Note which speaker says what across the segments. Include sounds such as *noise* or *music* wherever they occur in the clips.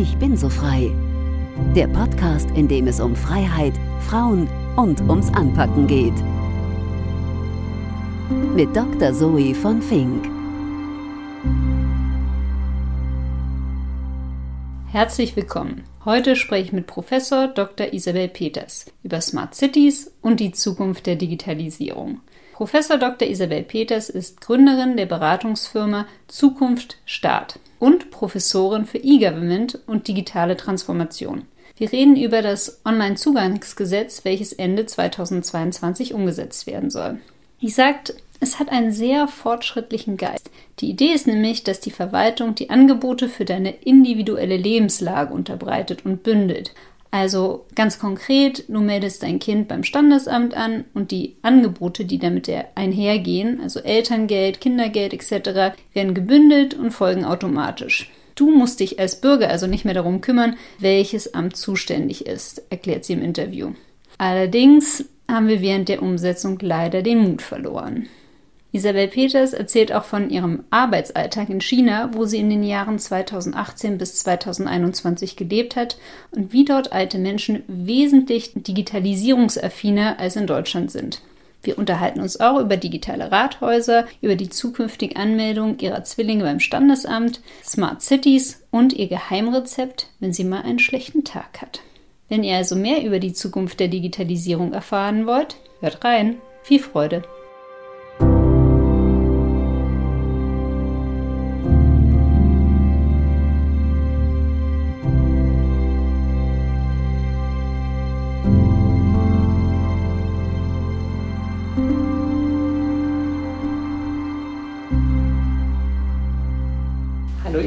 Speaker 1: Ich bin so frei. Der Podcast, in dem es um Freiheit, Frauen und ums Anpacken geht. Mit Dr. Zoe von Fink.
Speaker 2: Herzlich willkommen. Heute spreche ich mit Professor Dr. Isabel Peters über Smart Cities und die Zukunft der Digitalisierung. Professor Dr. Isabel Peters ist Gründerin der Beratungsfirma Zukunft Staat und Professorin für E-Government und digitale Transformation. Wir reden über das Online-Zugangsgesetz, welches Ende 2022 umgesetzt werden soll. Sie sagt, es hat einen sehr fortschrittlichen Geist. Die Idee ist nämlich, dass die Verwaltung die Angebote für deine individuelle Lebenslage unterbreitet und bündelt. Also ganz konkret, du meldest dein Kind beim Standesamt an und die Angebote, die damit einhergehen, also Elterngeld, Kindergeld etc., werden gebündelt und folgen automatisch. Du musst dich als Bürger also nicht mehr darum kümmern, welches Amt zuständig ist, erklärt sie im Interview. Allerdings haben wir während der Umsetzung leider den Mut verloren. Isabel Peters erzählt auch von ihrem Arbeitsalltag in China, wo sie in den Jahren 2018 bis 2021 gelebt hat und wie dort alte Menschen wesentlich digitalisierungsaffiner als in Deutschland sind. Wir unterhalten uns auch über digitale Rathäuser, über die zukünftige Anmeldung ihrer Zwillinge beim Standesamt, Smart Cities und ihr Geheimrezept, wenn sie mal einen schlechten Tag hat. Wenn ihr also mehr über die Zukunft der Digitalisierung erfahren wollt, hört rein. Viel Freude!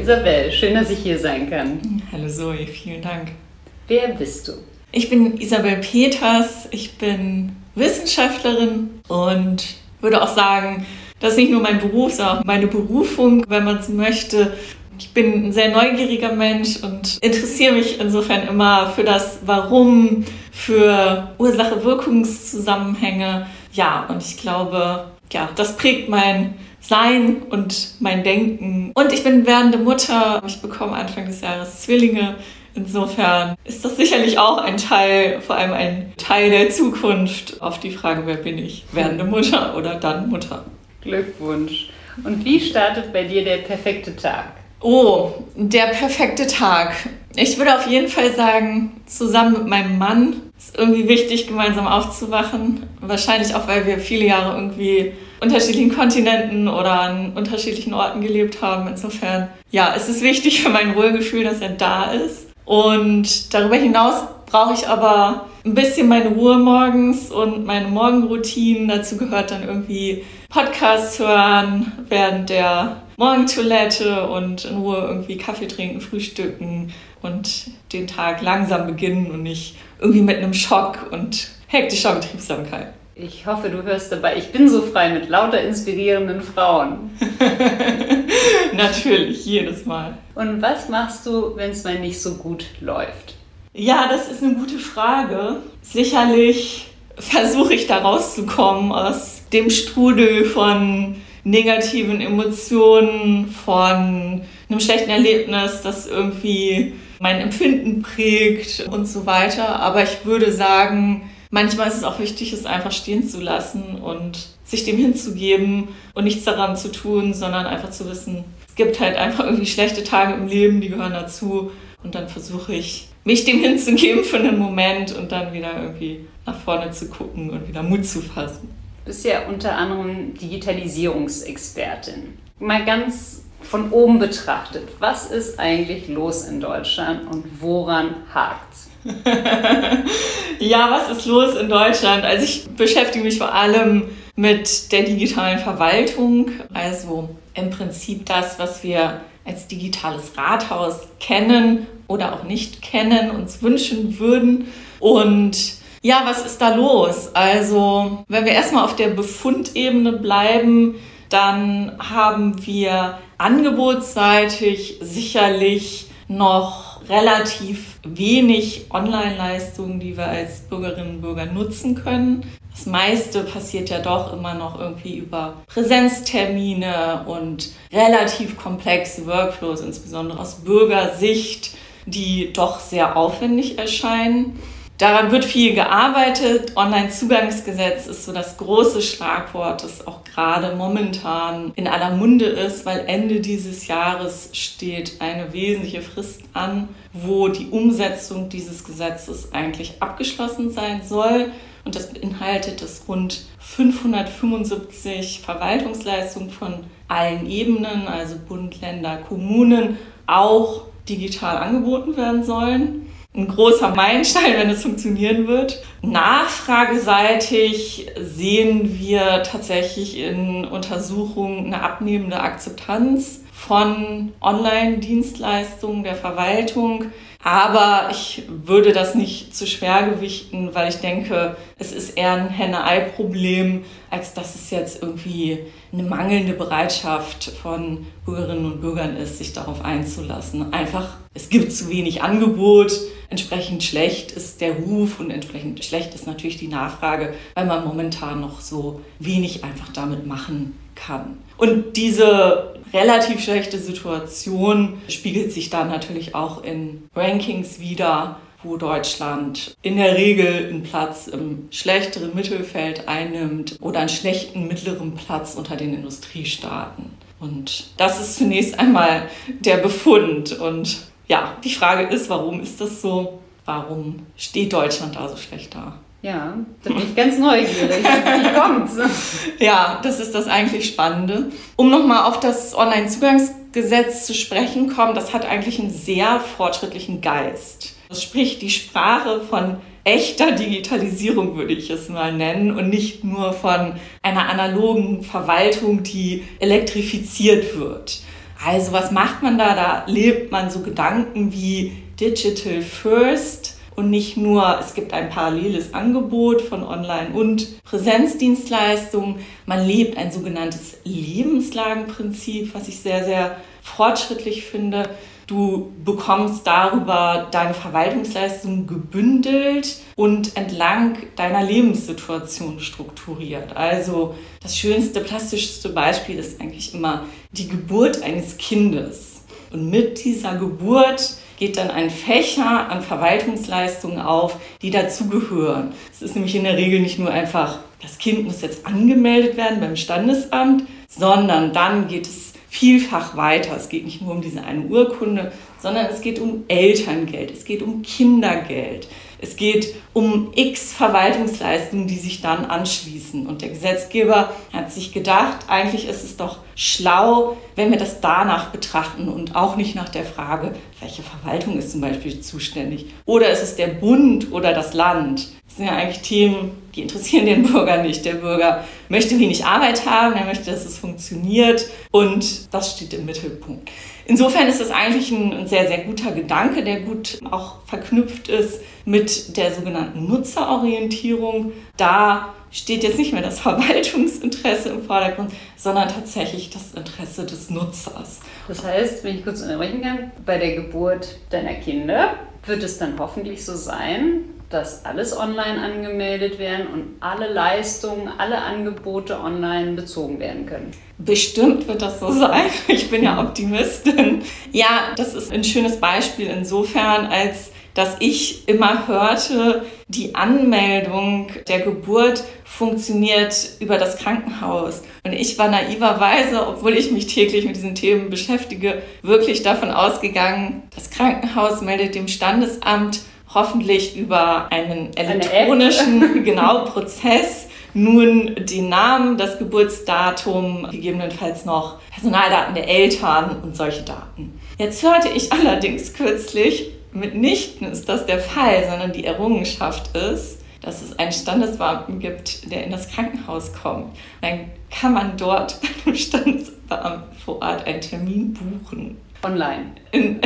Speaker 2: Isabel, schön, dass ich hier sein kann.
Speaker 3: Hallo Zoe, vielen Dank.
Speaker 2: Wer bist du?
Speaker 3: Ich bin Isabel Peters, ich bin Wissenschaftlerin und würde auch sagen, das ist nicht nur mein Beruf, sondern auch meine Berufung, wenn man es möchte. Ich bin ein sehr neugieriger Mensch und interessiere mich insofern immer für das Warum, für Ursache-Wirkungszusammenhänge. Ja, und ich glaube, ja, das prägt mein sein und mein Denken. Und ich bin werdende Mutter. Ich bekomme Anfang des Jahres Zwillinge. Insofern ist das sicherlich auch ein Teil, vor allem ein Teil der Zukunft auf die Frage, wer bin ich? Werdende Mutter oder dann Mutter?
Speaker 2: Glückwunsch. Und wie startet bei dir der perfekte Tag?
Speaker 3: Oh, der perfekte Tag. Ich würde auf jeden Fall sagen, zusammen mit meinem Mann ist irgendwie wichtig, gemeinsam aufzuwachen. Wahrscheinlich auch, weil wir viele Jahre irgendwie unterschiedlichen Kontinenten oder an unterschiedlichen Orten gelebt haben. Insofern, ja, es ist wichtig für mein Wohlgefühl, dass er da ist. Und darüber hinaus brauche ich aber ein bisschen meine Ruhe morgens und meine Morgenroutinen. Dazu gehört dann irgendwie Podcasts hören während der Morgentoilette und in Ruhe irgendwie Kaffee trinken, frühstücken und den Tag langsam beginnen und nicht irgendwie mit einem Schock und hektischer Betriebsamkeit.
Speaker 2: Ich hoffe, du hörst dabei. Ich bin so frei mit lauter inspirierenden Frauen. *laughs*
Speaker 3: Natürlich, jedes Mal.
Speaker 2: Und was machst du, wenn es mal nicht so gut läuft?
Speaker 3: Ja, das ist eine gute Frage. Sicherlich versuche ich da rauszukommen aus dem Strudel von negativen Emotionen, von einem schlechten Erlebnis, das irgendwie mein Empfinden prägt und so weiter. Aber ich würde sagen, manchmal ist es auch wichtig, es einfach stehen zu lassen und sich dem hinzugeben und nichts daran zu tun, sondern einfach zu wissen, es gibt halt einfach irgendwie schlechte Tage im Leben, die gehören dazu. Und dann versuche ich, mich dem hinzugeben für einen Moment und dann wieder irgendwie nach vorne zu gucken und wieder Mut zu fassen.
Speaker 2: Du bist ja unter anderem Digitalisierungsexpertin. Mal ganz von oben betrachtet, was ist eigentlich los in Deutschland und woran hakt's? *laughs*
Speaker 3: ja, was ist los in Deutschland? Also ich beschäftige mich vor allem mit der digitalen Verwaltung, also im Prinzip das, was wir als digitales Rathaus kennen oder auch nicht kennen, uns wünschen würden. Und ja, was ist da los? Also, wenn wir erstmal auf der Befundebene bleiben, dann haben wir angebotsseitig sicherlich noch relativ wenig Online-Leistungen, die wir als Bürgerinnen und Bürger nutzen können. Das meiste passiert ja doch immer noch irgendwie über Präsenztermine und relativ komplexe Workflows, insbesondere aus Bürgersicht. die doch sehr aufwendig erscheinen. Daran wird viel gearbeitet. Online-Zugangsgesetz ist so das große Schlagwort, das auch gerade momentan in aller Munde ist, weil Ende dieses Jahres steht eine wesentliche Frist an, wo die Umsetzung dieses Gesetzes eigentlich abgeschlossen sein soll. Und das beinhaltet, dass rund 575 Verwaltungsleistungen von allen Ebenen, also Bund, Länder, Kommunen, auch digital angeboten werden sollen ein großer Meilenstein, wenn es funktionieren wird. Nachfrageseitig sehen wir tatsächlich in Untersuchungen eine abnehmende Akzeptanz von Online-Dienstleistungen der Verwaltung. Aber ich würde das nicht zu schwer gewichten, weil ich denke, es ist eher ein Henne-Ei-Problem, als dass es jetzt irgendwie eine mangelnde Bereitschaft von Bürgerinnen und Bürgern ist, sich darauf einzulassen. Einfach, es gibt zu wenig Angebot, entsprechend schlecht ist der Ruf und entsprechend schlecht ist natürlich die Nachfrage, weil man momentan noch so wenig einfach damit machen kann. Und diese relativ schlechte Situation spiegelt sich dann natürlich auch in Rankings wieder, wo Deutschland in der Regel einen Platz im schlechteren Mittelfeld einnimmt oder einen schlechten mittleren Platz unter den Industriestaaten. Und das ist zunächst einmal der Befund. Und ja, die Frage ist, warum ist das so? Warum steht Deutschland da so schlecht da?
Speaker 2: Ja, da bin ich ganz neugierig. *laughs* Wie kommt's?
Speaker 3: Ja, das ist das eigentlich Spannende. Um nochmal auf das Online-Zugangsgesetz zu sprechen kommen, das hat eigentlich einen sehr fortschrittlichen Geist. Das spricht die Sprache von echter Digitalisierung, würde ich es mal nennen, und nicht nur von einer analogen Verwaltung, die elektrifiziert wird. Also was macht man da? Da lebt man so Gedanken wie Digital First und nicht nur, es gibt ein paralleles Angebot von Online- und Präsenzdienstleistungen. Man lebt ein sogenanntes Lebenslagenprinzip, was ich sehr, sehr fortschrittlich finde. Du bekommst darüber deine Verwaltungsleistungen gebündelt und entlang deiner Lebenssituation strukturiert. Also das schönste, plastischste Beispiel ist eigentlich immer die Geburt eines Kindes. Und mit dieser Geburt geht dann ein Fächer an Verwaltungsleistungen auf, die dazugehören. Es ist nämlich in der Regel nicht nur einfach, das Kind muss jetzt angemeldet werden beim Standesamt, sondern dann geht es vielfach weiter. Es geht nicht nur um diese eine Urkunde, sondern es geht um Elterngeld, es geht um Kindergeld, es geht um x Verwaltungsleistungen, die sich dann anschließen. Und der Gesetzgeber hat sich gedacht, eigentlich ist es doch schlau, wenn wir das danach betrachten und auch nicht nach der Frage, welche Verwaltung ist zum Beispiel zuständig. Oder ist es der Bund oder das Land? Das sind ja eigentlich Themen, die interessieren den Bürger nicht. Der Bürger möchte wenig Arbeit haben, er möchte, dass es funktioniert und das steht im Mittelpunkt. Insofern ist das eigentlich ein sehr, sehr guter Gedanke, der gut auch verknüpft ist mit der sogenannten Nutzerorientierung. Da steht jetzt nicht mehr das *laughs* Verwaltungsinteresse im Vordergrund, sondern tatsächlich das Interesse des Nutzers.
Speaker 2: Das heißt, wenn ich kurz unterbrechen kann, bei der Geburt deiner Kinder wird es dann hoffentlich so sein, dass alles online angemeldet werden und alle Leistungen, alle Angebote online bezogen werden können.
Speaker 3: Bestimmt wird das so sein. *laughs* Ich bin ja Optimistin. Ja, das ist ein schönes Beispiel insofern, als dass ich immer hörte, die Anmeldung der Geburt funktioniert über das Krankenhaus. Und ich war naiverweise, obwohl ich mich täglich mit diesen Themen beschäftige, wirklich davon ausgegangen, das Krankenhaus meldet dem Standesamt hoffentlich über einen elektronischen *laughs* genau, Prozess nun den Namen, das Geburtsdatum, gegebenenfalls noch Personaldaten der Eltern und solche Daten. Jetzt hörte ich allerdings kürzlich, mitnichten ist das der Fall, sondern die Errungenschaft ist, dass es einen Standesbeamten gibt, der in das Krankenhaus kommt. Dann kann man dort bei dem Standesbeamten vor Ort einen Termin buchen.
Speaker 2: Online.
Speaker 3: In,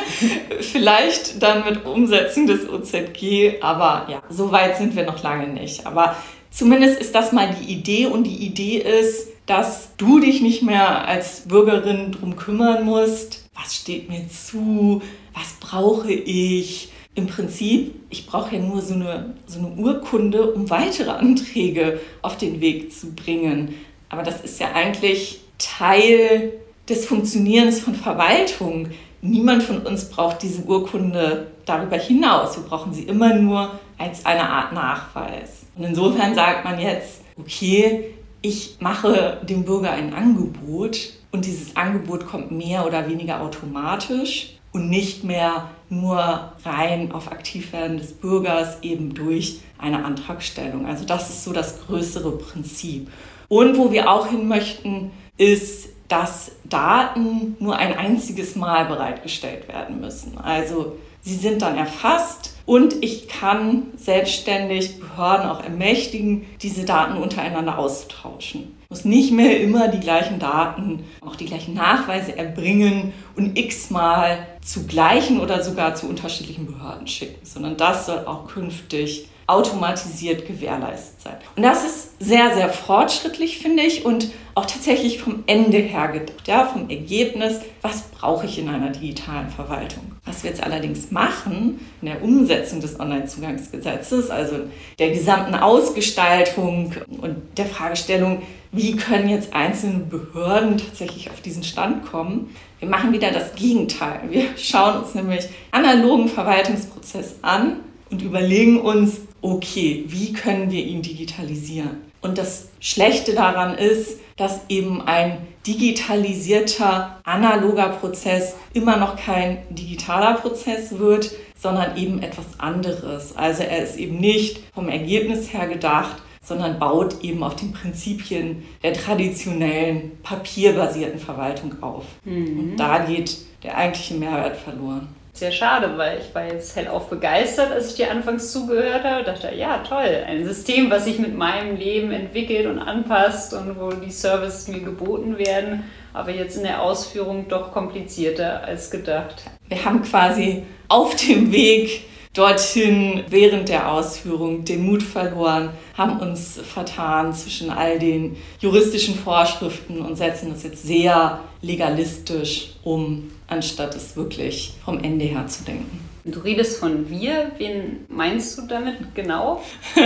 Speaker 3: *laughs* vielleicht dann mit Umsetzung des OZG, aber ja, so weit sind wir noch lange nicht. Aber zumindest ist das mal die Idee und die Idee ist, dass du dich nicht mehr als Bürgerin drum kümmern musst, was steht mir zu, was brauche ich. Im Prinzip, ich brauche ja nur so eine, so eine Urkunde, um weitere Anträge auf den Weg zu bringen. Aber das ist ja eigentlich Teil des Funktionierens von Verwaltung, niemand von uns braucht diese Urkunde darüber hinaus. Wir brauchen sie immer nur als eine Art Nachweis. Und insofern sagt man jetzt, okay, ich mache dem Bürger ein Angebot und dieses Angebot kommt mehr oder weniger automatisch und nicht mehr nur rein auf Aktivwerden des Bürgers eben durch eine Antragstellung. Also das ist so das größere Prinzip. Und wo wir auch hin möchten, ist, dass Daten nur ein einziges Mal bereitgestellt werden müssen. Also sie sind dann erfasst und ich kann selbstständig Behörden auch ermächtigen, diese Daten untereinander auszutauschen. Ich muss nicht mehr immer die gleichen Daten, auch die gleichen Nachweise erbringen und x-mal zu gleichen oder sogar zu unterschiedlichen Behörden schicken, sondern das soll auch künftig automatisiert gewährleistet sein. Und das ist sehr, sehr fortschrittlich, finde ich, und auch tatsächlich vom Ende her gedacht, ja, vom Ergebnis, was brauche ich in einer digitalen Verwaltung. Was wir jetzt allerdings machen in der Umsetzung des Onlinezugangsgesetzes, also der gesamten Ausgestaltung und der Fragestellung, wie können jetzt einzelne Behörden tatsächlich auf diesen Stand kommen, wir machen wieder das Gegenteil. Wir schauen uns nämlich analogen Verwaltungsprozess an und überlegen uns, okay, wie können wir ihn digitalisieren? Und das Schlechte daran ist, dass eben ein digitalisierter analoger Prozess immer noch kein digitaler Prozess wird, sondern eben etwas anderes. Also er ist eben nicht vom Ergebnis her gedacht, sondern baut eben auf den Prinzipien der traditionellen papierbasierten Verwaltung auf. Mhm. Und da geht der eigentliche Mehrwert verloren
Speaker 2: sehr schade, weil ich war jetzt hellauf begeistert, als ich dir anfangs zugehört habe. Dachte, ja, toll, ein System, was sich mit meinem Leben entwickelt und anpasst und wo die Services mir geboten werden, aber jetzt in der Ausführung doch komplizierter als gedacht.
Speaker 3: Wir haben quasi auf dem Weg dorthin während der Ausführung den Mut verloren, haben uns vertan zwischen all den juristischen Vorschriften und setzen das jetzt sehr legalistisch um, anstatt es wirklich vom Ende her zu denken.
Speaker 2: Du redest von wir. Wen meinst du damit genau? *laughs*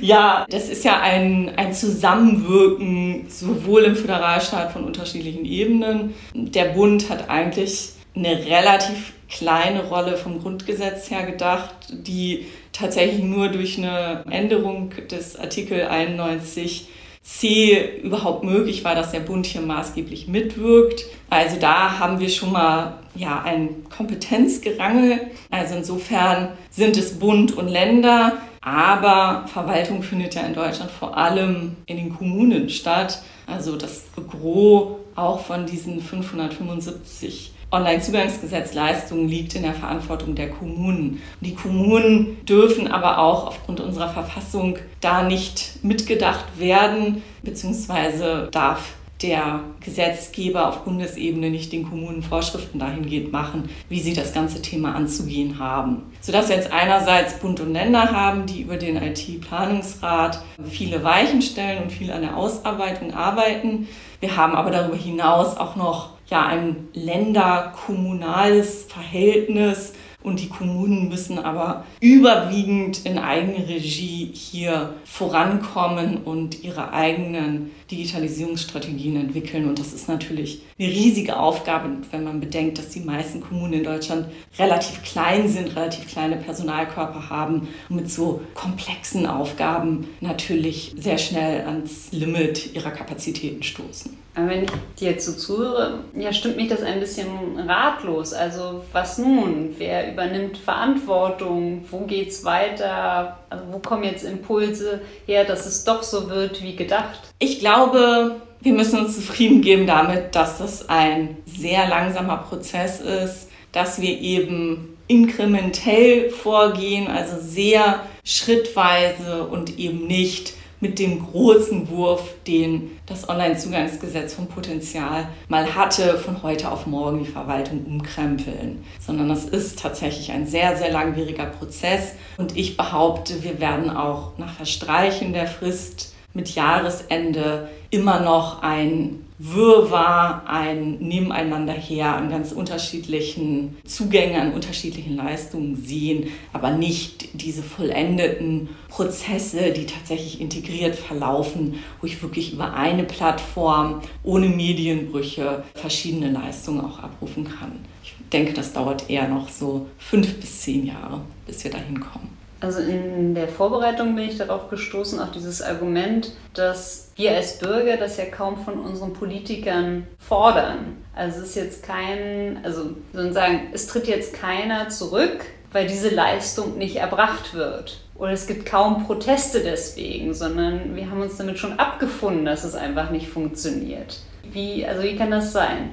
Speaker 3: ja, das ist ja ein, ein Zusammenwirken sowohl im Föderalstaat von unterschiedlichen Ebenen. Der Bund hat eigentlich eine relativ kleine Rolle vom Grundgesetz her gedacht, die tatsächlich nur durch eine Änderung des Artikel 91 C überhaupt möglich war, dass der Bund hier maßgeblich mitwirkt. Also da haben wir schon mal ja, ein Kompetenzgerangel. Also insofern sind es Bund und Länder, aber Verwaltung findet ja in Deutschland vor allem in den Kommunen statt. Also das Gros auch von diesen 575 Onlinezugangsgesetzleistungen liegt in der Verantwortung der Kommunen. Die Kommunen dürfen aber auch aufgrund unserer Verfassung da nicht mitgedacht werden, beziehungsweise darf der Gesetzgeber auf Bundesebene nicht den Kommunen Vorschriften dahingehend machen, wie sie das ganze Thema anzugehen haben. Sodass wir jetzt einerseits Bund und Länder haben, die über den IT-Planungsrat viele Weichen stellen und viel an der Ausarbeitung arbeiten. Wir haben aber darüber hinaus auch noch ja, ein länderkommunales Verhältnis und die Kommunen müssen aber überwiegend in Eigenregie hier vorankommen und ihre eigenen Digitalisierungsstrategien entwickeln. Und das ist natürlich eine riesige Aufgabe, wenn man bedenkt, dass die meisten Kommunen in Deutschland relativ klein sind, relativ kleine Personalkörper haben und mit so komplexen Aufgaben natürlich sehr schnell ans Limit ihrer Kapazitäten stoßen.
Speaker 2: Wenn ich dir jetzt so zuhöre, ja, stimmt mich das ein bisschen ratlos. Also was nun? Wer übernimmt Verantwortung? Wo geht es weiter? Also wo kommen jetzt Impulse her, dass es doch so wird wie gedacht?
Speaker 3: Ich glaube, wir müssen uns zufrieden geben damit, dass das ein sehr langsamer Prozess ist, dass wir eben inkrementell vorgehen, also sehr schrittweise und eben nicht mit dem großen Wurf, den das Onlinezugangsgesetz vom Potenzial mal hatte, von heute auf morgen die Verwaltung umkrempeln, sondern das ist tatsächlich ein sehr, sehr langwieriger Prozess. Und ich behaupte, wir werden auch nach Verstreichen der Frist mit Jahresende immer noch ein Wirrwarr, ein Nebeneinander her an ganz unterschiedlichen Zugängen, an unterschiedlichen Leistungen sehen, aber nicht diese vollendeten Prozesse, die tatsächlich integriert verlaufen, wo ich wirklich über eine Plattform ohne Medienbrüche verschiedene Leistungen auch abrufen kann. Ich denke, das dauert eher noch so fünf bis zehn Jahre, bis wir dahin kommen.
Speaker 2: Also in der Vorbereitung bin ich darauf gestoßen, auch dieses Argument, dass wir als Bürger das ja kaum von unseren Politikern fordern. Also es ist jetzt kein, also sozusagen, es tritt jetzt keiner zurück, weil diese Leistung nicht erbracht wird. Oder es gibt kaum Proteste deswegen, sondern wir haben uns damit schon abgefunden, dass es einfach nicht funktioniert. Wie, also wie kann das sein?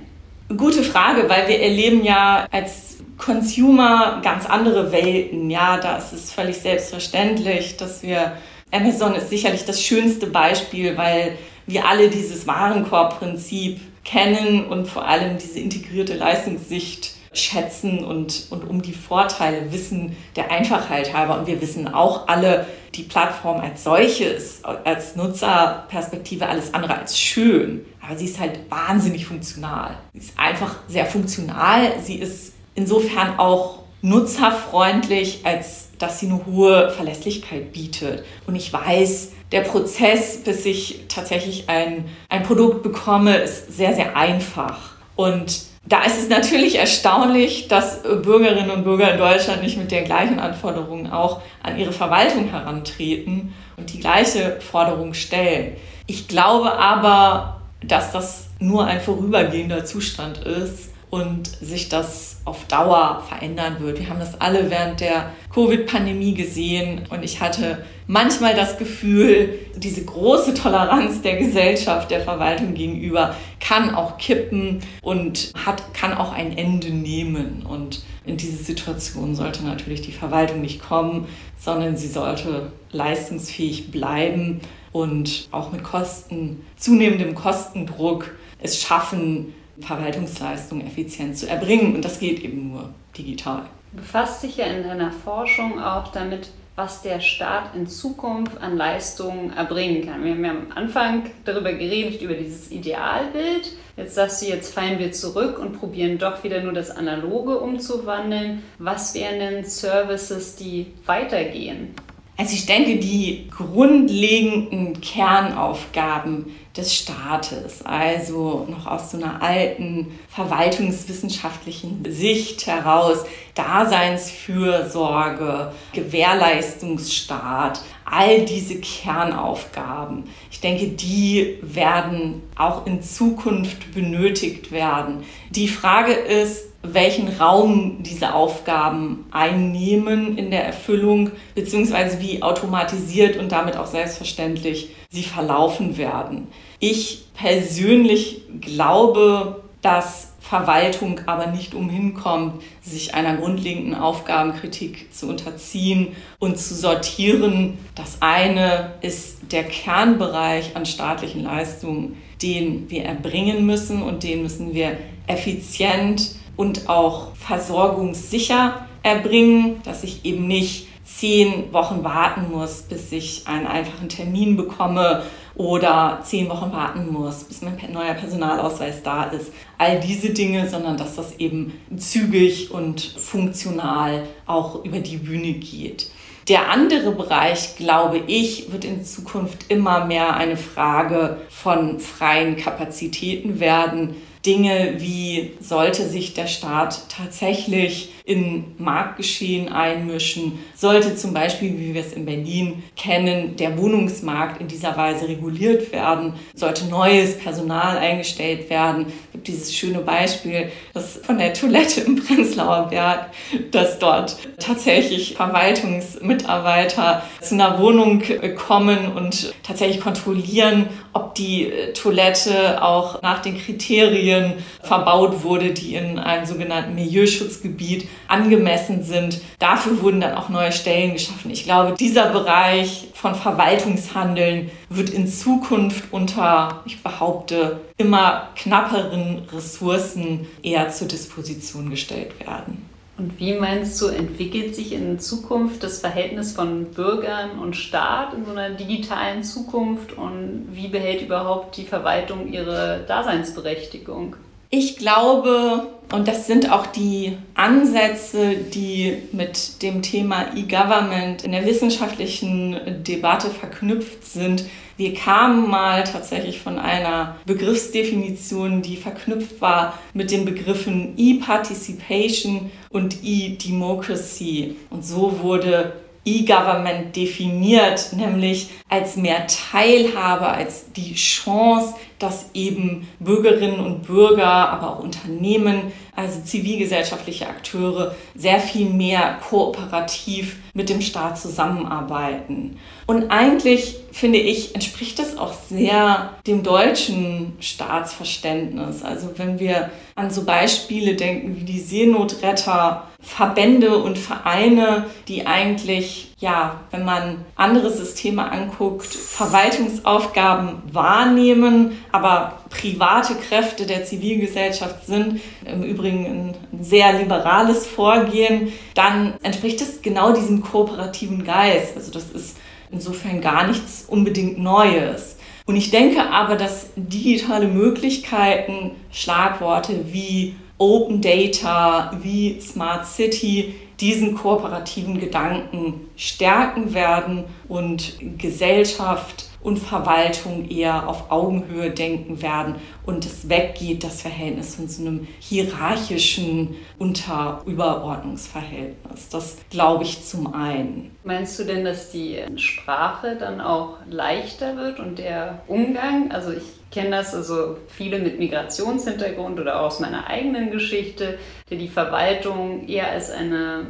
Speaker 3: Gute Frage, weil wir erleben ja als Consumer ganz andere Welten. Ja, da ist es völlig selbstverständlich, dass wir Amazon ist sicherlich das schönste Beispiel, weil wir alle dieses Warenkorbprinzip kennen und vor allem diese integrierte Leistungssicht schätzen und, und um die Vorteile wissen der Einfachheit halber. Und wir wissen auch alle, die Plattform als solche ist als Nutzerperspektive alles andere als schön. Aber sie ist halt wahnsinnig funktional. Sie ist einfach sehr funktional. Sie ist insofern auch nutzerfreundlich, als dass sie eine hohe Verlässlichkeit bietet. Und ich weiß, der Prozess, bis ich tatsächlich ein, ein Produkt bekomme, ist sehr, sehr einfach. Und da ist es natürlich erstaunlich, dass Bürgerinnen und Bürger in Deutschland nicht mit der gleichen Anforderung auch an ihre Verwaltung herantreten und die gleiche Forderung stellen. Ich glaube aber, dass das nur ein vorübergehender Zustand ist und sich das auf Dauer verändern wird. Wir haben das alle während der Covid-Pandemie gesehen und ich hatte manchmal das Gefühl, diese große Toleranz der Gesellschaft, der Verwaltung gegenüber kann auch kippen und hat, kann auch ein Ende nehmen. Und in diese Situation sollte natürlich die Verwaltung nicht kommen, sondern sie sollte leistungsfähig bleiben und auch mit Kosten, zunehmendem Kostendruck es schaffen, Verwaltungsleistung effizient zu erbringen. Und das geht eben nur digital.
Speaker 2: Du befasst dich ja in deiner Forschung auch damit, was der Staat in Zukunft an Leistungen erbringen kann. Wir haben ja am Anfang darüber geredet, über dieses Idealbild. Jetzt sagst du, jetzt fallen wir zurück und probieren doch wieder nur das Analoge umzuwandeln. Was wären denn Services, die weitergehen?
Speaker 3: Also ich denke, die grundlegenden Kernaufgaben des Staates, also noch aus so einer alten verwaltungswissenschaftlichen Sicht heraus, Daseinsfürsorge, Gewährleistungsstaat, all diese Kernaufgaben, ich denke, die werden auch in Zukunft benötigt werden. Die Frage ist, welchen Raum diese Aufgaben einnehmen in der Erfüllung, beziehungsweise wie automatisiert und damit auch selbstverständlich sie verlaufen werden. Ich persönlich glaube, dass Verwaltung aber nicht umhin kommt, sich einer grundlegenden Aufgabenkritik zu unterziehen und zu sortieren. Das eine ist der Kernbereich an staatlichen Leistungen, den wir erbringen müssen und den müssen wir effizient und auch versorgungssicher erbringen, dass ich eben nicht zehn Wochen warten muss, bis ich einen einfachen Termin bekomme oder zehn Wochen warten muss, bis mein neuer Personalausweis da ist. All diese Dinge, sondern dass das eben zügig und funktional auch über die Bühne geht. Der andere Bereich, glaube ich, wird in Zukunft immer mehr eine Frage von freien Kapazitäten werden. Dinge wie sollte sich der Staat tatsächlich in Marktgeschehen einmischen, sollte zum Beispiel, wie wir es in Berlin kennen, der Wohnungsmarkt in dieser Weise reguliert werden, sollte neues Personal eingestellt werden. Es gibt dieses schöne Beispiel das von der Toilette im Prenzlauer Berg, dass dort tatsächlich Verwaltungsmitarbeiter zu einer Wohnung kommen und tatsächlich kontrollieren, ob die Toilette auch nach den Kriterien verbaut wurde, die in einem sogenannten Milieuschutzgebiet angemessen sind. Dafür wurden dann auch neue Stellen geschaffen. Ich glaube, dieser Bereich von Verwaltungshandeln wird in Zukunft unter, ich behaupte, immer knapperen Ressourcen eher zur Disposition gestellt werden.
Speaker 2: Und wie meinst du, entwickelt sich in Zukunft das Verhältnis von Bürgern und Staat in so einer digitalen Zukunft und wie behält überhaupt die Verwaltung ihre Daseinsberechtigung?
Speaker 3: Ich glaube, und das sind auch die Ansätze, die mit dem Thema E-Government in der wissenschaftlichen Debatte verknüpft sind. Wir kamen mal tatsächlich von einer Begriffsdefinition, die verknüpft war mit den Begriffen E-Participation und E-Democracy. Und so wurde E-Government definiert, nämlich als mehr Teilhabe, als die Chance, dass eben Bürgerinnen und Bürger, aber auch Unternehmen, also zivilgesellschaftliche Akteure, sehr viel mehr kooperativ mit dem Staat zusammenarbeiten. Und eigentlich, finde ich, entspricht das auch sehr dem deutschen Staatsverständnis. Also wenn wir an so Beispiele denken wie die Seenotretter, Verbände und Vereine, die eigentlich, ja, wenn man andere Systeme anguckt, Verwaltungsaufgaben wahrnehmen, aber private Kräfte der Zivilgesellschaft sind, im Übrigen ein sehr liberales Vorgehen, dann entspricht das genau diesem kooperativen Geist. Also das ist insofern gar nichts unbedingt Neues. Und ich denke aber, dass digitale Möglichkeiten, Schlagworte wie Open Data, wie Smart City diesen kooperativen Gedanken stärken werden und Gesellschaft und Verwaltung eher auf Augenhöhe denken werden und es weggeht, das Verhältnis von so einem hierarchischen Unter-Überordnungsverhältnis. Das glaube ich zum einen.
Speaker 2: Meinst du denn, dass die Sprache dann auch leichter wird und der Umgang? Also ich kenne das also viele mit Migrationshintergrund oder auch aus meiner eigenen Geschichte, der die Verwaltung eher als eine,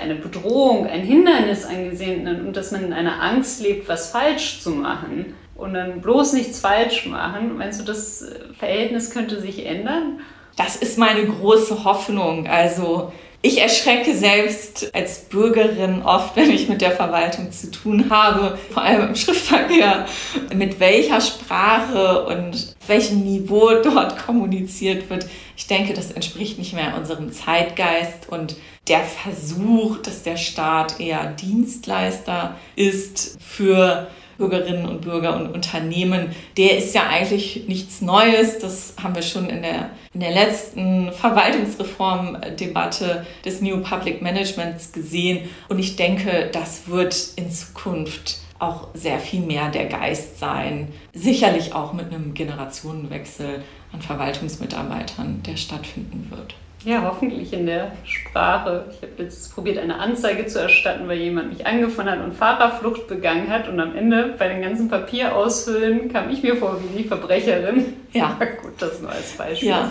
Speaker 2: eine Bedrohung, ein Hindernis angesehen und dass man in einer Angst lebt, was falsch zu machen und dann bloß nichts falsch machen. Meinst du, das Verhältnis könnte sich ändern?
Speaker 3: Das ist meine große Hoffnung. Also ich erschrecke selbst als Bürgerin oft, wenn ich mit der Verwaltung zu tun habe, vor allem im Schriftverkehr, mit welcher Sprache und welchem Niveau dort kommuniziert wird. Ich denke, das entspricht nicht mehr unserem Zeitgeist und der Versuch, dass der Staat eher Dienstleister ist für Bürgerinnen und Bürger und Unternehmen, der ist ja eigentlich nichts Neues. Das haben wir schon in der, in der letzten Verwaltungsreformdebatte des New Public Managements gesehen. Und ich denke, das wird in Zukunft auch sehr viel mehr der Geist sein. Sicherlich auch mit einem Generationenwechsel an Verwaltungsmitarbeitern, der stattfinden wird.
Speaker 2: Ja, hoffentlich in der Sprache. Ich habe jetzt probiert, eine Anzeige zu erstatten, weil jemand mich angefangen hat und Fahrerflucht begangen hat. Und am Ende bei den ganzen Papierausfüllen kam ich mir vor wie die Verbrecherin.
Speaker 3: Ja. *laughs*
Speaker 2: Gut, das nur als Beispiel.
Speaker 3: Ja.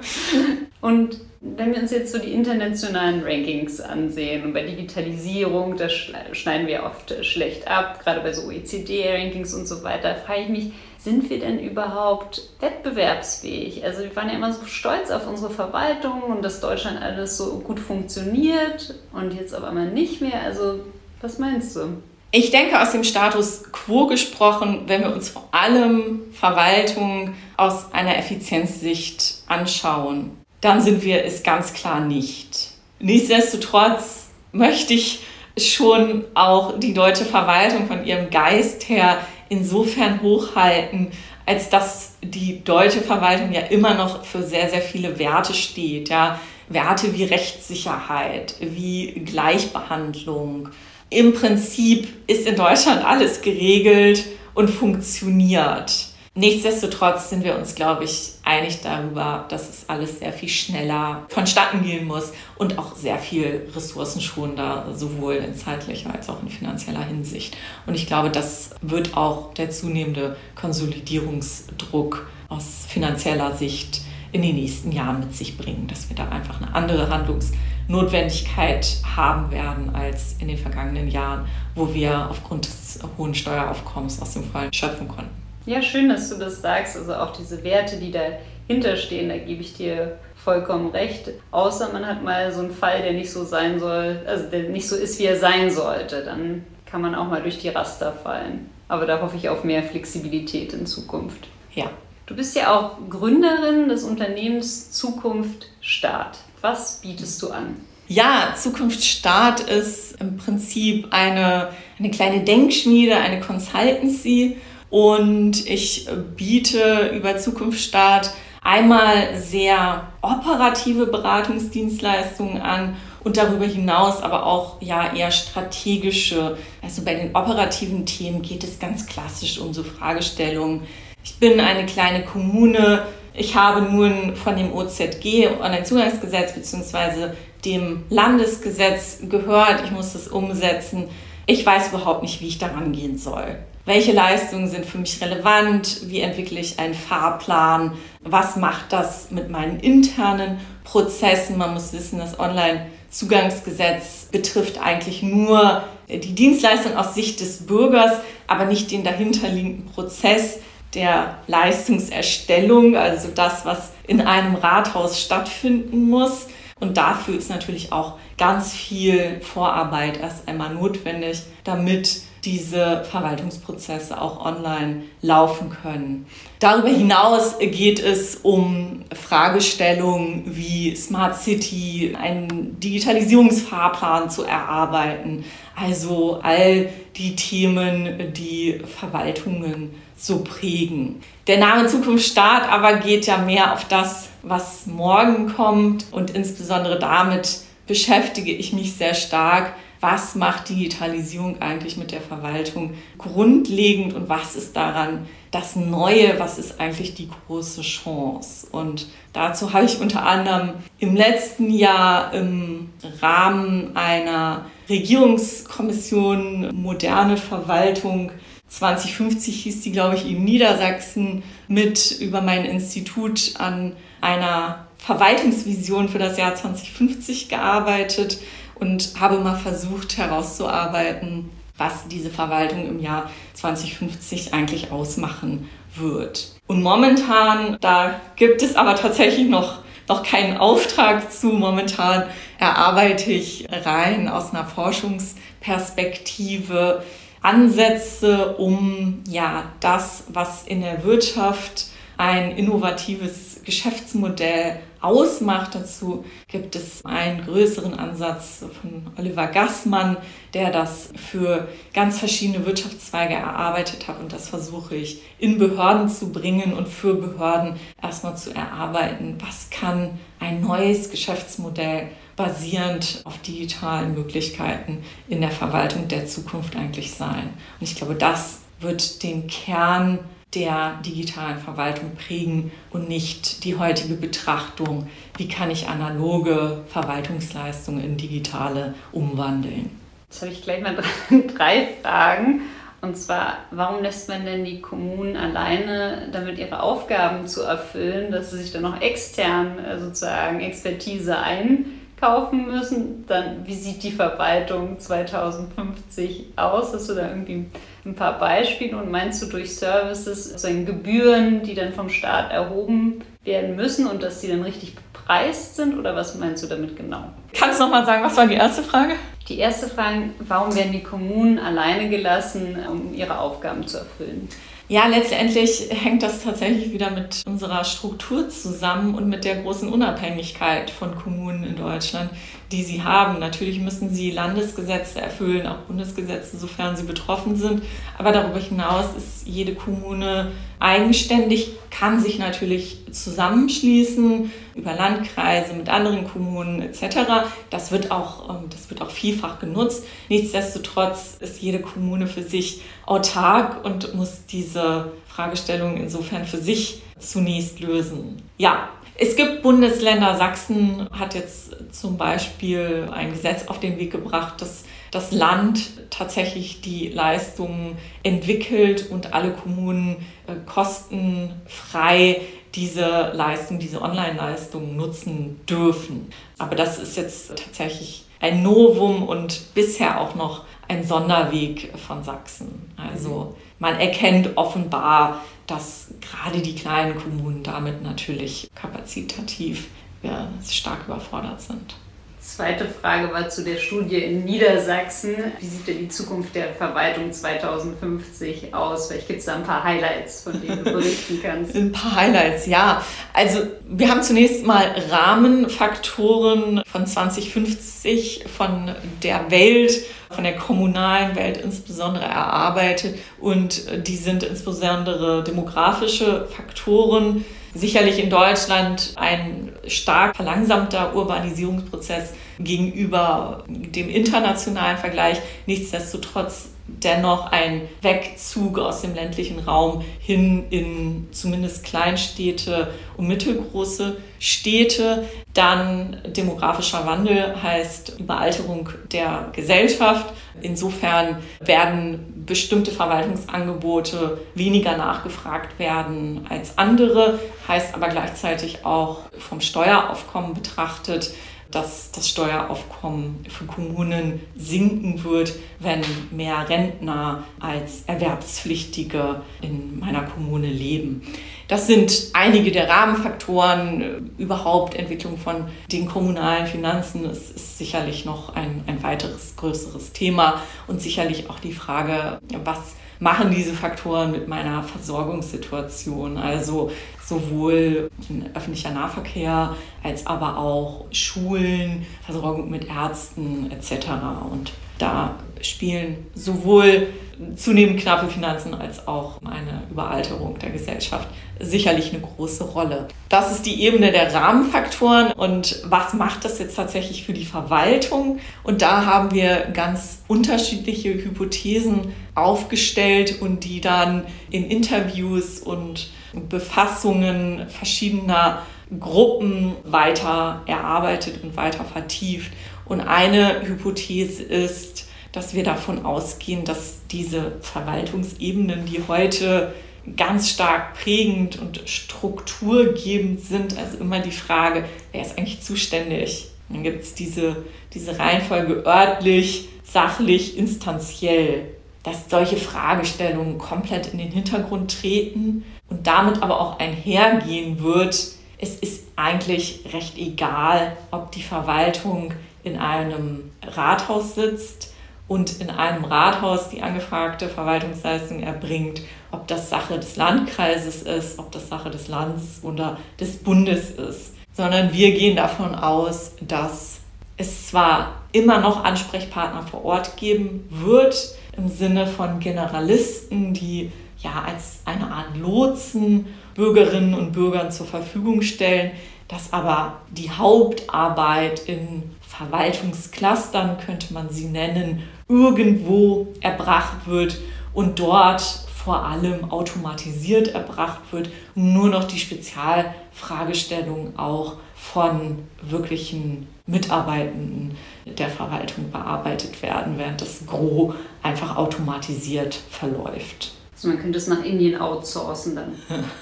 Speaker 3: *laughs*
Speaker 2: und wenn wir uns jetzt so die internationalen Rankings ansehen und bei Digitalisierung, da schneiden wir oft schlecht ab, gerade bei so OECD-Rankings und so weiter, frage ich mich, sind wir denn überhaupt wettbewerbsfähig? Also wir waren ja immer so stolz auf unsere Verwaltung und dass Deutschland alles so gut funktioniert und jetzt aber mal nicht mehr. Also was meinst du?
Speaker 3: Ich denke aus dem Status quo gesprochen, wenn wir uns vor allem Verwaltung aus einer Effizienzsicht anschauen, dann sind wir es ganz klar nicht. Nichtsdestotrotz möchte ich schon auch die deutsche Verwaltung von ihrem Geist her insofern hochhalten, als dass die deutsche Verwaltung ja immer noch für sehr, sehr viele Werte steht. Ja? Werte wie Rechtssicherheit, wie Gleichbehandlung. Im Prinzip ist in Deutschland alles geregelt und funktioniert. Nichtsdestotrotz sind wir uns, glaube ich, einig darüber, dass es alles sehr viel schneller vonstatten gehen muss und auch sehr viel ressourcenschonender, sowohl in zeitlicher als auch in finanzieller Hinsicht. Und ich glaube, das wird auch der zunehmende Konsolidierungsdruck aus finanzieller Sicht in den nächsten Jahren mit sich bringen, dass wir da einfach eine andere Handlungsnotwendigkeit haben werden als in den vergangenen Jahren, wo wir aufgrund des hohen Steueraufkommens aus dem Fall schöpfen konnten.
Speaker 2: Ja, schön, dass du das sagst. Also auch diese Werte, die dahinter stehen, da gebe ich dir vollkommen recht. Außer man hat mal so einen Fall, der nicht so sein soll, also der nicht so ist, wie er sein sollte. Dann kann man auch mal durch die Raster fallen. Aber da hoffe ich auf mehr Flexibilität in Zukunft.
Speaker 3: Ja.
Speaker 2: Du bist ja auch Gründerin des Unternehmens Zukunft Start. Was bietest du an?
Speaker 3: Ja, Zukunftsstart ist im Prinzip eine, eine kleine Denkschmiede, eine Consultancy und ich biete über Zukunftsstart einmal sehr operative Beratungsdienstleistungen an und darüber hinaus aber auch ja eher strategische. Also bei den operativen Themen geht es ganz klassisch um so Fragestellungen. Ich bin eine kleine Kommune. Ich habe nun von dem OZG, Onlinezugangsgesetz bzw. dem Landesgesetz gehört. Ich muss das umsetzen. Ich weiß überhaupt nicht, wie ich daran gehen soll. Welche Leistungen sind für mich relevant? Wie entwickle ich einen Fahrplan? Was macht das mit meinen internen Prozessen? Man muss wissen, das Online-Zugangsgesetz betrifft eigentlich nur die Dienstleistung aus Sicht des Bürgers, aber nicht den dahinterliegenden Prozess der Leistungserstellung, also das, was in einem Rathaus stattfinden muss. Und dafür ist natürlich auch ganz viel Vorarbeit erst einmal notwendig, damit diese Verwaltungsprozesse auch online laufen können. Darüber hinaus geht es um Fragestellungen wie Smart City, einen Digitalisierungsfahrplan zu erarbeiten, also all die Themen, die Verwaltungen so prägen. Der Name Zukunft Staat aber geht ja mehr auf das, was morgen kommt und insbesondere damit beschäftige ich mich sehr stark, was macht Digitalisierung eigentlich mit der Verwaltung grundlegend und was ist daran das Neue, was ist eigentlich die große Chance. Und dazu habe ich unter anderem im letzten Jahr im Rahmen einer Regierungskommission Moderne Verwaltung 2050 hieß die, glaube ich, in Niedersachsen mit über mein Institut an einer Verwaltungsvision für das Jahr 2050 gearbeitet und habe mal versucht herauszuarbeiten, was diese Verwaltung im Jahr 2050 eigentlich ausmachen wird. Und momentan, da gibt es aber tatsächlich noch, noch keinen Auftrag zu. Momentan erarbeite ich rein aus einer Forschungsperspektive Ansätze, um ja das, was in der Wirtschaft ein innovatives Geschäftsmodell ausmacht. Dazu gibt es einen größeren Ansatz von Oliver Gassmann, der das für ganz verschiedene Wirtschaftszweige erarbeitet hat. Und das versuche ich in Behörden zu bringen und für Behörden erstmal zu erarbeiten. Was kann ein neues Geschäftsmodell basierend auf digitalen Möglichkeiten in der Verwaltung der Zukunft eigentlich sein? Und ich glaube, das wird den Kern der digitalen Verwaltung prägen und nicht die heutige Betrachtung, wie kann ich analoge Verwaltungsleistungen in digitale umwandeln.
Speaker 2: Jetzt habe ich gleich mal *laughs* drei Fragen. Und zwar, warum lässt man denn die Kommunen alleine damit ihre Aufgaben zu erfüllen, dass sie sich dann noch extern äh, sozusagen Expertise einkaufen müssen? Dann, wie sieht die Verwaltung 2050 aus? Hast du da irgendwie ein paar Beispiele und meinst du durch Services, sozusagen Gebühren, die dann vom Staat erhoben werden müssen und dass sie dann richtig bepreist sind oder was meinst du damit genau?
Speaker 3: Kannst du nochmal sagen, was war die erste Frage?
Speaker 2: Die erste Frage, warum werden die Kommunen alleine gelassen, um ihre Aufgaben zu erfüllen?
Speaker 3: Ja, letztendlich hängt das tatsächlich wieder mit unserer Struktur zusammen und mit der großen Unabhängigkeit von Kommunen in Deutschland, die sie haben. Natürlich müssen sie Landesgesetze erfüllen, auch Bundesgesetze, sofern sie betroffen sind. Aber darüber hinaus ist jede Kommune eigenständig, kann sich natürlich zusammenschließen über Landkreise mit anderen Kommunen etc. Das wird auch, ähm, das wird auch vielfach genutzt. Nichtsdestotrotz ist jede Kommune für sich autark und muss diese Fragestellung insofern für sich zunächst lösen. Ja, es gibt Bundesländer, Sachsen hat jetzt zum Beispiel ein Gesetz auf den Weg gebracht, dass das Land tatsächlich die Leistungen entwickelt und alle Kommunen äh, kostenfrei diese Leistung, diese Online-Leistung nutzen dürfen. Aber das ist jetzt tatsächlich ein Novum und bisher auch noch ein Sonderweg von Sachsen. Also man erkennt offenbar, dass gerade die kleinen Kommunen damit natürlich kapazitativ ja, stark überfordert sind.
Speaker 2: Zweite Frage war zu der Studie in Niedersachsen. Wie sieht denn die Zukunft der Verwaltung 2050 aus? Vielleicht gibt es da ein paar Highlights, von denen du berichten kannst. *laughs*
Speaker 3: Ein paar Highlights, ja. Also wir haben zunächst mal Rahmenfaktoren von 2050 von der Welt, von der kommunalen Welt insbesondere erarbeitet. Und die sind insbesondere demografische Faktoren sicherlich in Deutschland ein stark verlangsamter Urbanisierungsprozess gegenüber dem internationalen Vergleich. Nichtsdestotrotz dennoch ein Wegzug aus dem ländlichen Raum hin in zumindest Kleinstädte und mittelgroße Städte. Dann demografischer Wandel heißt Überalterung der Gesellschaft. Insofern werden bestimmte Verwaltungsangebote weniger nachgefragt werden als andere, heißt aber gleichzeitig auch vom Steueraufkommen betrachtet, dass das Steueraufkommen für Kommunen sinken wird, wenn mehr Rentner als Erwerbspflichtige in meiner Kommune leben. Das sind einige der Rahmenfaktoren. Überhaupt Entwicklung von den kommunalen Finanzen ist, ist sicherlich noch ein, ein weiteres größeres Thema und sicherlich auch die Frage, was machen diese Faktoren mit meiner Versorgungssituation? Also sowohl öffentlicher Nahverkehr als aber auch Schulen, Versorgung mit Ärzten etc. Und da spielen sowohl zunehmend knappe Finanzen als auch eine Überalterung der Gesellschaft sicherlich eine große Rolle. Das ist die Ebene der Rahmenfaktoren und was macht das jetzt tatsächlich für die Verwaltung? Und da haben wir ganz unterschiedliche Hypothesen aufgestellt und die dann in Interviews und Befassungen verschiedener Gruppen weiter erarbeitet und weiter vertieft. Und eine Hypothese ist, dass wir davon ausgehen, dass diese Verwaltungsebenen, die heute ganz stark prägend und strukturgebend sind, also immer die Frage, wer ist eigentlich zuständig? Dann gibt es diese, diese Reihenfolge örtlich, sachlich, instanziell, dass solche Fragestellungen komplett in den Hintergrund treten und damit aber auch einhergehen wird, es ist eigentlich recht egal, ob die Verwaltung in einem Rathaus sitzt und in einem Rathaus die angefragte Verwaltungsleistung erbringt, ob das Sache des Landkreises ist, ob das Sache des Landes oder des Bundes ist, sondern wir gehen davon aus, dass es zwar immer noch Ansprechpartner vor Ort geben wird, im Sinne von Generalisten, die ja als eine Art Lotsen Bürgerinnen und Bürgern zur Verfügung stellen, dass aber die Hauptarbeit in Verwaltungsclustern, könnte man sie nennen, irgendwo erbracht wird und dort vor allem automatisiert erbracht wird und nur noch die Spezialfragestellungen auch von wirklichen Mitarbeitenden der Verwaltung bearbeitet werden, während das Gros einfach automatisiert verläuft.
Speaker 2: Also man könnte es nach Indien outsourcen dann.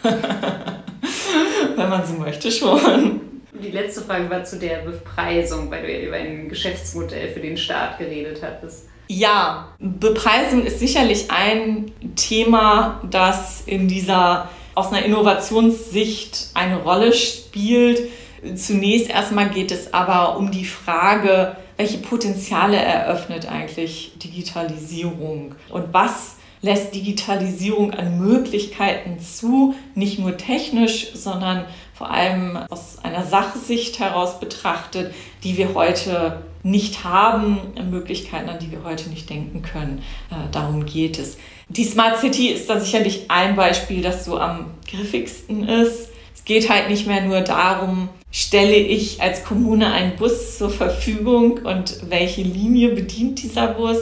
Speaker 2: *laughs*
Speaker 3: Wenn man so möchte schon.
Speaker 2: Die letzte Frage war zu der Bepreisung, weil du ja über ein Geschäftsmodell für den Staat geredet hattest.
Speaker 3: Ja, Bepreisung ist sicherlich ein Thema, das in dieser aus einer Innovationssicht eine Rolle spielt. Zunächst erstmal geht es aber um die Frage, welche Potenziale eröffnet eigentlich Digitalisierung und was lässt Digitalisierung an Möglichkeiten zu, nicht nur technisch, sondern vor allem aus einer Sachsicht heraus betrachtet, die wir heute nicht haben, Möglichkeiten, an die wir heute nicht denken können. Äh, darum geht es. Die Smart City ist da sicherlich ein Beispiel, das so am griffigsten ist. Es geht halt nicht mehr nur darum, stelle ich als Kommune einen Bus zur Verfügung und welche Linie bedient dieser Bus,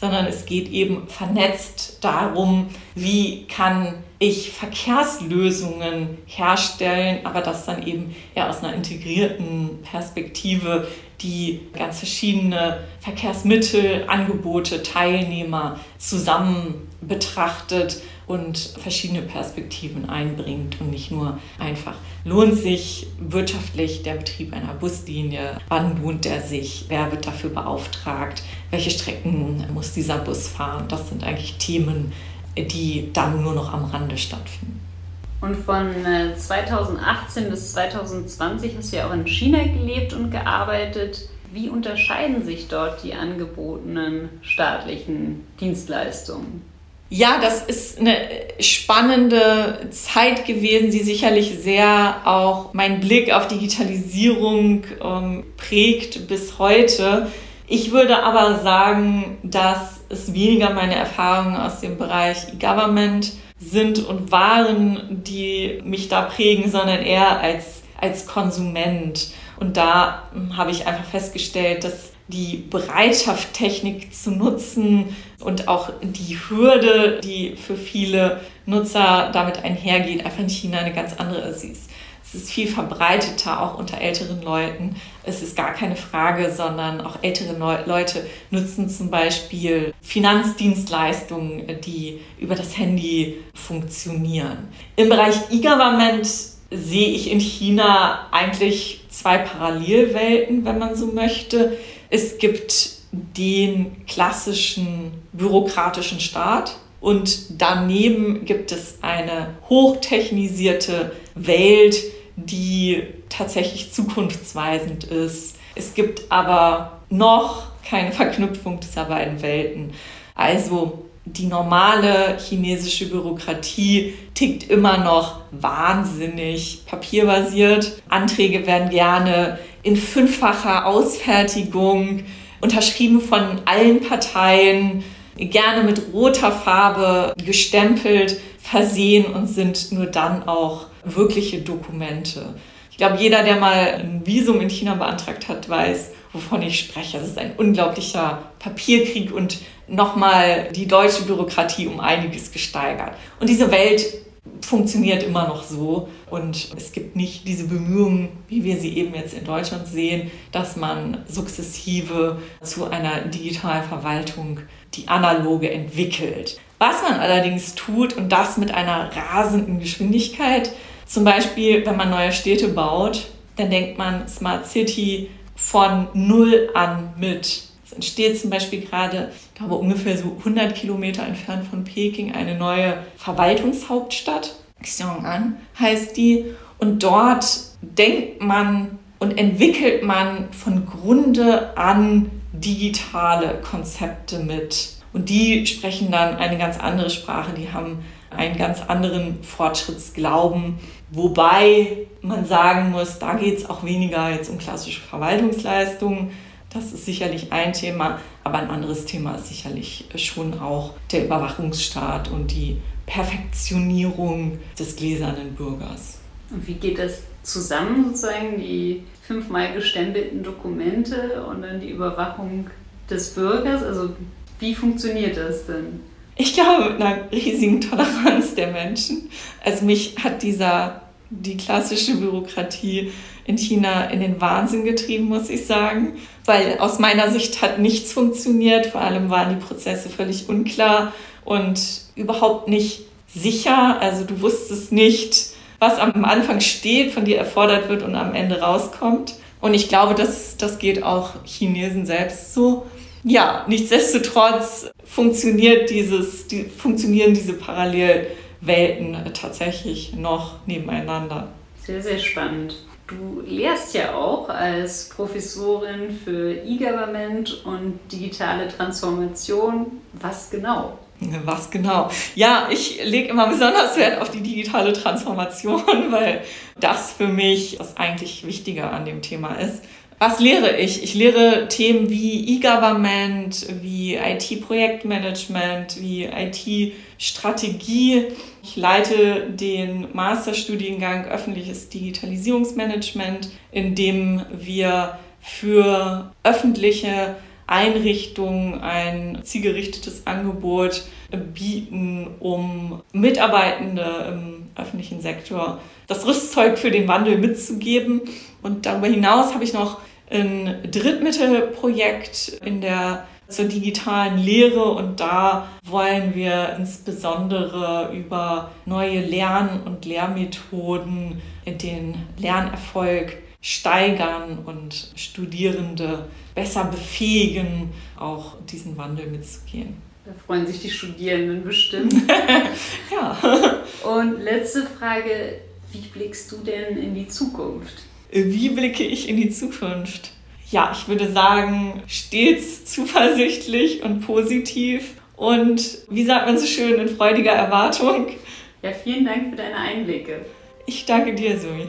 Speaker 3: sondern es geht eben vernetzt darum, wie kann ich Verkehrslösungen herstellen, aber das dann eben eher aus einer integrierten Perspektive, die ganz verschiedene Verkehrsmittel, Angebote, Teilnehmer zusammen betrachtet und verschiedene Perspektiven einbringt und nicht nur einfach lohnt sich wirtschaftlich der Betrieb einer Buslinie, wann lohnt er sich, wer wird dafür beauftragt, welche Strecken muss dieser Bus fahren. Das sind eigentlich Themen, die dann nur noch am Rande stattfinden.
Speaker 2: Und von 2018 äh, bis 2020 hast du ja auch in China gelebt und gearbeitet. Wie unterscheiden sich dort die angebotenen staatlichen Dienstleistungen?
Speaker 3: Ja, das ist eine spannende Zeit gewesen, die sicherlich sehr auch meinen Blick auf Digitalisierung ähm, prägt bis heute. Ich würde aber sagen, dass es weniger meine Erfahrungen aus dem Bereich E-Government sind und waren, die mich da prägen, sondern eher als, als Konsument. Und da habe ich einfach festgestellt, dass die Bereitschaft, Technik zu nutzen und auch die Hürde, die für viele Nutzer damit einhergeht, einfach in China eine ganz andere ist. Es ist viel verbreiteter, auch unter älteren Leuten. Es ist gar keine Frage, sondern auch ältere Leute nutzen zum Beispiel Finanzdienstleistungen, die über das Handy funktionieren. Im Bereich E-Government sehe ich in China eigentlich zwei Parallelwelten, wenn man so möchte. Es gibt den klassischen bürokratischen Staat und daneben gibt es eine hochtechnisierte Welt, die tatsächlich zukunftsweisend ist. Es gibt aber noch keine Verknüpfung dieser beiden Welten. Also die normale chinesische Bürokratie tickt immer noch wahnsinnig papierbasiert. Anträge werden gerne in fünffacher Ausfertigung, unterschrieben von allen Parteien, gerne mit roter Farbe gestempelt, versehen und sind nur dann auch wirkliche Dokumente. Ich glaube, jeder, der mal ein Visum in China beantragt hat, weiß, wovon ich spreche. Es ist ein unglaublicher Papierkrieg und nochmal die deutsche Bürokratie um einiges gesteigert. Und diese Welt funktioniert immer noch so. Und es gibt nicht diese Bemühungen, wie wir sie eben jetzt in Deutschland sehen, dass man sukzessive zu einer digitalen Verwaltung die analoge entwickelt. Was man allerdings tut, und das mit einer rasenden Geschwindigkeit, zum Beispiel, wenn man neue Städte baut, dann denkt man Smart City von null an mit. Es entsteht zum Beispiel gerade, ich glaube, ungefähr so 100 Kilometer entfernt von Peking eine neue Verwaltungshauptstadt. Xiong'an heißt die. Und dort denkt man und entwickelt man von Grunde an digitale Konzepte mit. Und die sprechen dann eine ganz andere Sprache, die haben einen ganz anderen Fortschrittsglauben. Wobei man sagen muss, da geht es auch weniger jetzt um klassische Verwaltungsleistungen. Das ist sicherlich ein Thema, aber ein anderes Thema ist sicherlich schon auch der Überwachungsstaat und die Perfektionierung des gläsernen Bürgers.
Speaker 2: Und wie geht das zusammen, sozusagen die fünfmal gestempelten Dokumente und dann die Überwachung des Bürgers? Also wie funktioniert das denn?
Speaker 3: Ich glaube, mit einer riesigen Toleranz der Menschen. Also mich hat dieser, die klassische Bürokratie in China in den Wahnsinn getrieben, muss ich sagen. Weil aus meiner Sicht hat nichts funktioniert. Vor allem waren die Prozesse völlig unklar und überhaupt nicht sicher. Also du wusstest nicht, was am Anfang steht, von dir erfordert wird und am Ende rauskommt. Und ich glaube, das, das geht auch Chinesen selbst so. Ja, nichtsdestotrotz funktioniert dieses, die, funktionieren diese Parallelwelten tatsächlich noch nebeneinander.
Speaker 2: Sehr, sehr spannend. Du lehrst ja auch als Professorin für E-Government und digitale Transformation. Was genau?
Speaker 3: Was genau? Ja, ich lege immer besonders Wert auf die digitale Transformation, *laughs* weil das für mich das eigentlich Wichtige an dem Thema ist. Was lehre ich? Ich lehre Themen wie E-Government, wie IT-Projektmanagement, wie IT-Strategie. Ich leite den Masterstudiengang öffentliches Digitalisierungsmanagement, in dem wir für öffentliche Einrichtungen ein zielgerichtetes Angebot bieten, um Mitarbeitende im öffentlichen Sektor das Rüstzeug für den Wandel mitzugeben. Und darüber hinaus habe ich noch ein Drittmittelprojekt in der zur digitalen Lehre und da wollen wir insbesondere über neue Lern- und Lehrmethoden den Lernerfolg steigern und Studierende besser befähigen, auch diesen Wandel mitzugehen.
Speaker 2: Da freuen sich die Studierenden bestimmt. *laughs*
Speaker 3: ja.
Speaker 2: Und letzte Frage, wie blickst du denn in die Zukunft?
Speaker 3: Wie blicke ich in die Zukunft? Ja, ich würde sagen, stets zuversichtlich und positiv und wie sagt man so schön, in freudiger Erwartung.
Speaker 2: Ja, vielen Dank für deine Einblicke.
Speaker 3: Ich danke dir, Zoe.